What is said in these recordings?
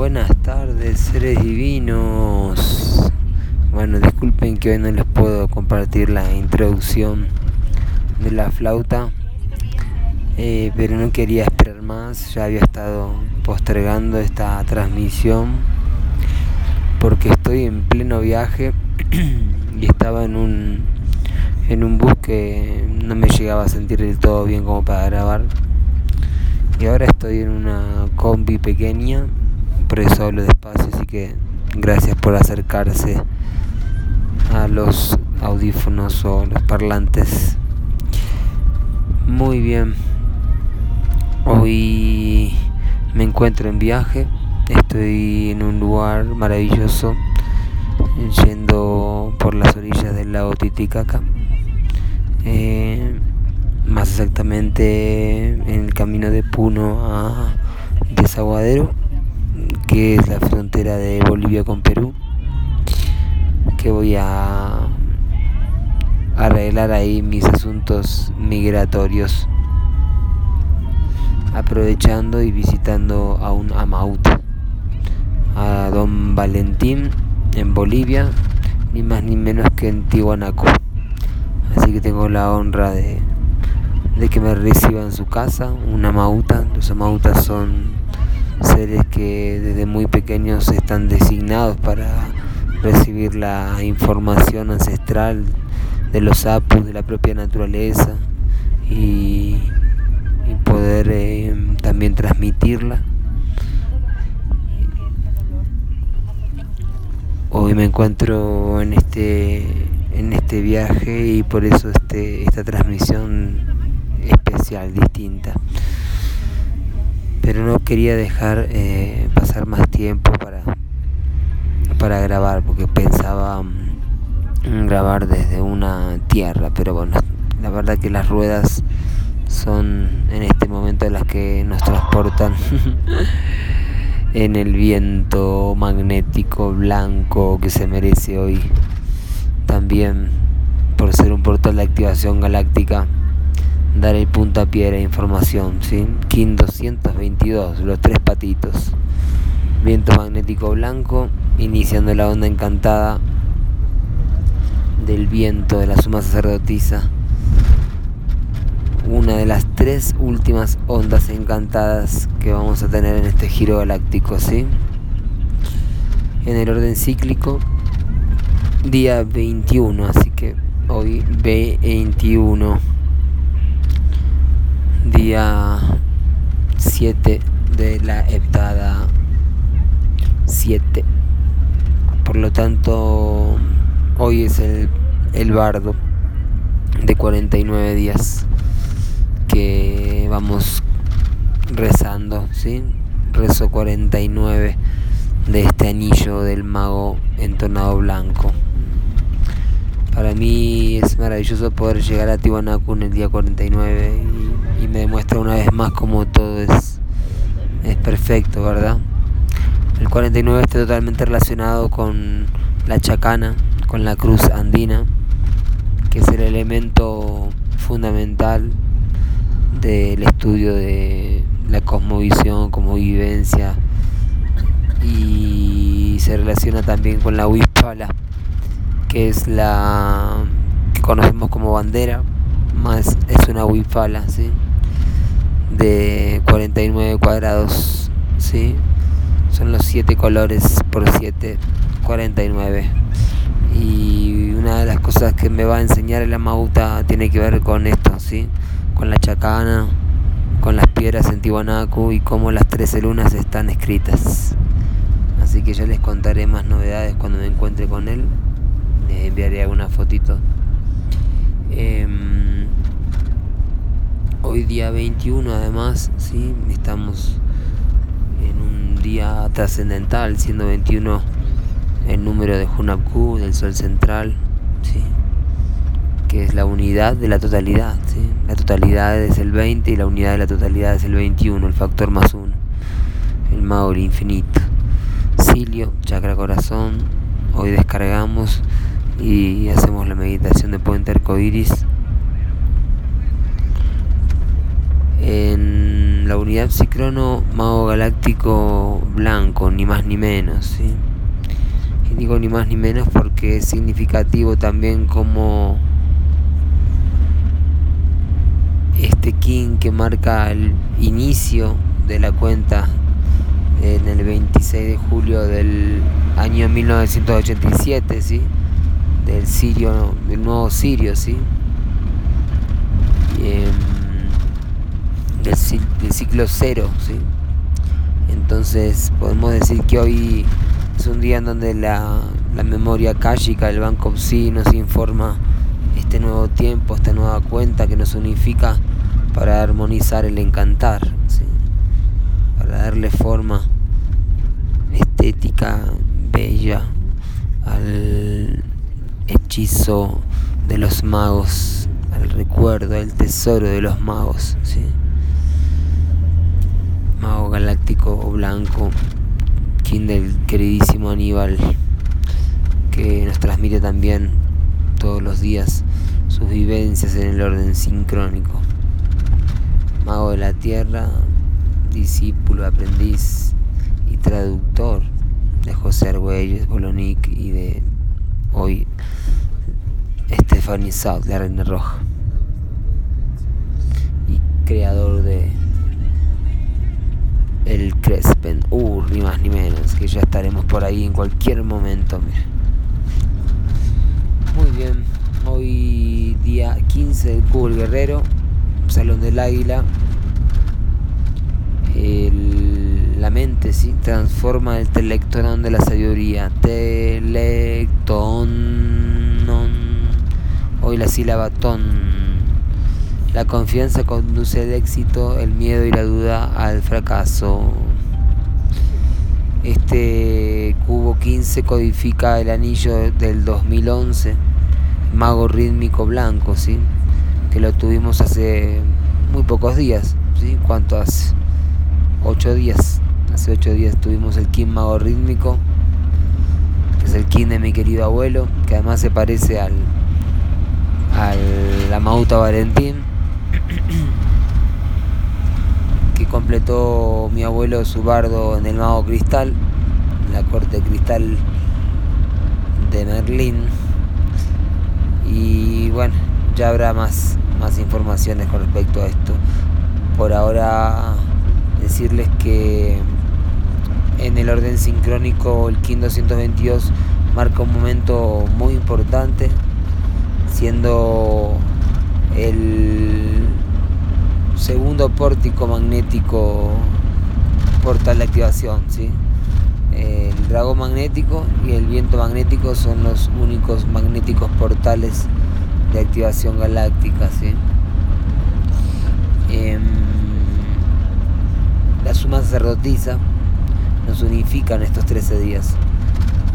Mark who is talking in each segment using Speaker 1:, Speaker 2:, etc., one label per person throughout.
Speaker 1: Buenas tardes, seres divinos. Bueno, disculpen que hoy no les puedo compartir la introducción de la flauta, eh, pero no quería esperar más. Ya había estado postergando esta transmisión porque estoy en pleno viaje y estaba en un en un bus que no me llegaba a sentir del todo bien como para grabar. Y ahora estoy en una combi pequeña, por eso hablo despacio, así que gracias por acercarse a los audífonos o los parlantes. Muy bien. Hoy me encuentro en viaje, estoy en un lugar maravilloso, yendo por las orillas del lago Titicaca. Eh, más exactamente en el camino de Puno a Desaguadero, que es la frontera de Bolivia con Perú, que voy a arreglar ahí mis asuntos migratorios, aprovechando y visitando a un amauto, a don Valentín en Bolivia, ni más ni menos que en Tihuanaco. Así que tengo la honra de de que me reciba en su casa, una mauta. Los amautas son seres que desde muy pequeños están designados para recibir la información ancestral de los apus, de la propia naturaleza y, poder eh, también transmitirla. Hoy me encuentro en este en este viaje y por eso este, esta transmisión especial, distinta. Pero no quería dejar eh, pasar más tiempo para, para grabar, porque pensaba mm, grabar desde una tierra, pero bueno, la verdad que las ruedas son en este momento las que nos transportan en el viento magnético blanco que se merece hoy también por ser un portal de activación galáctica dar el puntapié a información, ¿sí? KIN 222, los tres patitos. Viento magnético blanco, iniciando la onda encantada del viento de la suma sacerdotisa. Una de las tres últimas ondas encantadas que vamos a tener en este giro galáctico, ¿sí? En el orden cíclico, día 21, así que hoy 21 día 7 de la heptada 7 por lo tanto hoy es el, el bardo de 49 días que vamos rezando ¿sí? rezo 49 de este anillo del mago entonado blanco para mí es maravilloso poder llegar a Tiwanaku en el día 49 y, me demuestra una vez más como todo es, es perfecto, ¿verdad? El 49 está totalmente relacionado con la chacana, con la cruz andina, que es el elemento fundamental del estudio de la cosmovisión como vivencia y se relaciona también con la Huispala que es la que conocemos como bandera, más es una wifala, ¿sí? De 49 cuadrados, ¿sí? son los 7 colores por 7, 49. Y una de las cosas que me va a enseñar la Mauta tiene que ver con esto, ¿sí? con la chacana, con las piedras en Tiwanaku y cómo las 13 lunas están escritas. Así que ya les contaré más novedades cuando me encuentre con él enviaré alguna fotito. Em, hoy día 21 además, ¿sí? estamos en un día trascendental, siendo 21 el número de Hunabku, del Sol Central, ¿sí? que es la unidad de la totalidad. ¿sí? La totalidad es el 20 y la unidad de la totalidad es el 21, el factor más 1, el Maori infinito. Silio, chakra corazón, hoy descargamos y hacemos la meditación de puente arcoiris en la unidad psicrono mago galáctico blanco, ni más ni menos, ¿sí? Y digo ni más ni menos porque es significativo también como este king que marca el inicio de la cuenta en el 26 de julio del año 1987, ¿sí? Del Sirio, del nuevo Sirio, ¿sí? Em, del, ciclo cero, ¿sí? Entonces podemos decir que hoy es un día en donde la, memoria káshica, el Banco Psi nos informa este nuevo tiempo, esta nueva cuenta que nos unifica para armonizar el encantar, para darle forma estética bella al hechizo de los magos, al recuerdo, al tesoro de los magos. Mago galáctico o blanco, quien del queridísimo Aníbal, que nos transmite también todos los días sus vivencias en el orden sincrónico mago de la tierra, discípulo, aprendiz y traductor de José Argüelles, Bolonic y de hoy Stephanie South, la Reina Roja. Y creador de el Crespen, uh, ni más ni menos, que ya estaremos por ahí en cualquier momento. Muy bien, hoy día 15 del Cubo Guerrero Salón del Águila, la mente ¿sí? transforma el telectonón de la sabiduría. Telecton. Hoy la sílaba ton. La confianza conduce al éxito, el miedo y la duda al fracaso. Este cubo 15 codifica el anillo del 2011, mago rítmico blanco, ¿sí? que lo tuvimos hace muy pocos días, ¿sí? ¿Cuánto hace? Ocho días. Hace ocho días tuvimos el Kim Mago Rítmico, que es el Kim de mi querido abuelo, que además se parece al, al Amauta Valentín, que completó mi abuelo su bardo en el Mago Cristal, en la corte cristal de Merlín. Y bueno, ya habrá más, más informaciones con respecto a esto. Por ahora decirles que en el orden sincrónico el KIN 222 marca un momento muy importante, siendo el segundo pórtico magnético portal de activación. ¿sí? El dragón magnético y el viento magnético son los únicos magnéticos portales de activación galáctica, ¿sí? Em, la suma sacerdotisa nos unifica en estos 13 días.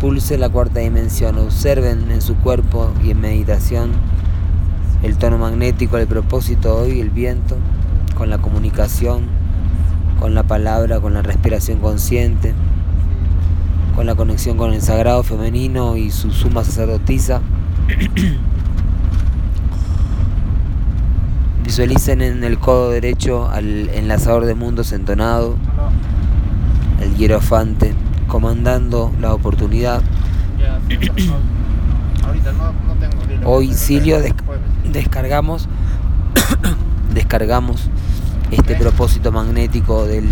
Speaker 1: Pulse la cuarta dimensión, observen en su cuerpo y en meditación el tono magnético, el propósito hoy, el viento, con la comunicación, con la palabra, con la respiración consciente, con la conexión con el sagrado femenino y su suma sacerdotisa. Visualicen en el codo derecho al enlazador de mundos entonado, el hierofante, comandando la oportunidad. Hoy, Silio, descargamos, descargamos este propósito magnético del,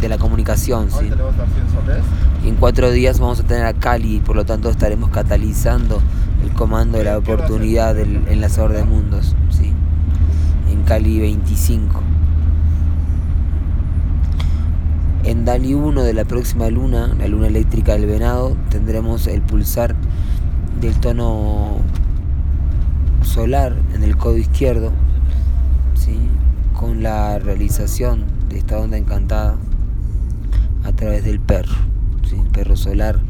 Speaker 1: de la comunicación. ¿sí? En cuatro días vamos a tener a Cali, por lo tanto estaremos catalizando el comando de la oportunidad del enlazador de mundos. ¿sí? Cali 25. En Dali 1 de la próxima luna, la luna eléctrica del venado, tendremos el pulsar del tono solar en el codo izquierdo. Con la realización de esta onda encantada a través del perro, ¿sí? el perro solar,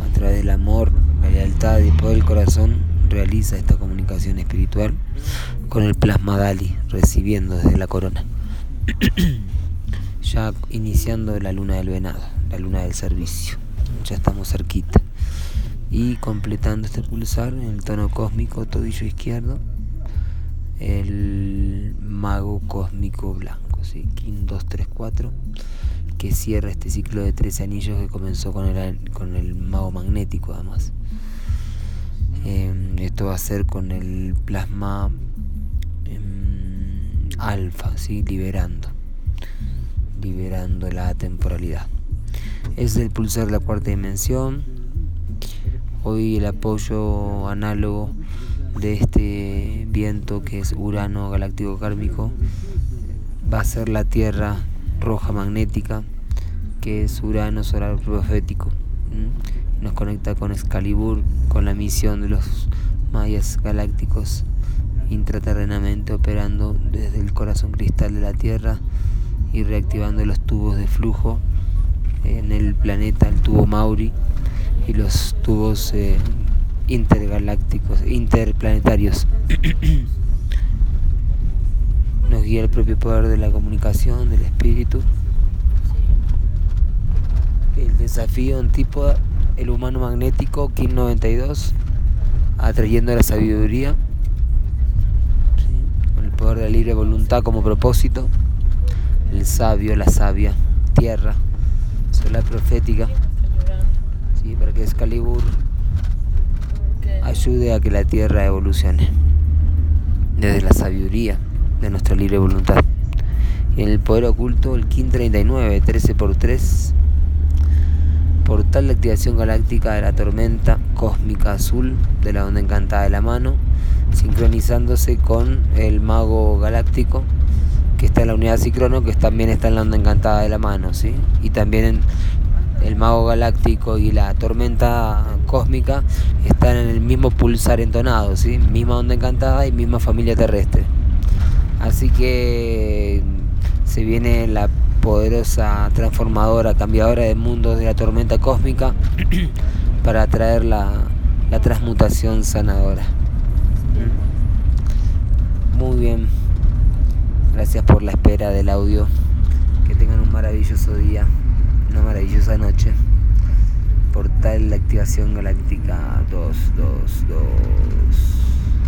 Speaker 1: a través del amor, la lealtad y el poder del corazón, realiza esta comunicación espiritual con el plasma Dali recibiendo desde la corona. ya iniciando la luna del venado, la luna del servicio. Ya estamos cerquita. Y completando este pulsar en el tono cósmico, tobillo izquierdo, el mago cósmico blanco. ¿sí? King 234, que cierra este ciclo de 13 anillos que comenzó con el, con el mago magnético además. Em, esto va a ser con el plasma em, alfa, ¿sí? liberando, liberando la temporalidad. Es el pulsar de la cuarta dimensión. Hoy el apoyo análogo de este viento que es Urano galáctico kármico va a ser la Tierra roja magnética que es Urano solar profético. Nos conecta con Excalibur, con la misión de los mayas galácticos intraterrenamente operando desde el corazón cristal de la Tierra y reactivando los tubos de flujo en el planeta, el tubo Mauri y los tubos eh, intergalácticos, interplanetarios. Nos guía el propio poder de la comunicación, del espíritu. El desafío en tipo el humano magnético KIN 92, atrayendo la sabiduría, con el poder de la libre voluntad como propósito, el sabio, la sabia, tierra, solar profética, ¿sí? para que Excalibur ayude a que la Tierra evolucione desde la sabiduría de nuestra libre voluntad. En el poder oculto, el KIN 39, 13 por 3, portal de activación galáctica de la tormenta cósmica azul de la onda encantada de la mano, sincronizándose con el mago galáctico que está en la unidad Cicrono, que también está en la onda encantada de la mano, ¿sí? Y también en el mago galáctico y la tormenta cósmica están en el mismo pulsar entonado, ¿sí? misma onda encantada y misma familia terrestre. Así que se viene la poderosa transformadora, cambiadora de mundos de la tormenta cósmica para traer la, la transmutación sanadora. Muy bien, gracias por la espera del audio. Que tengan un maravilloso día una maravillosa noche. Portal de activación galáctica 222.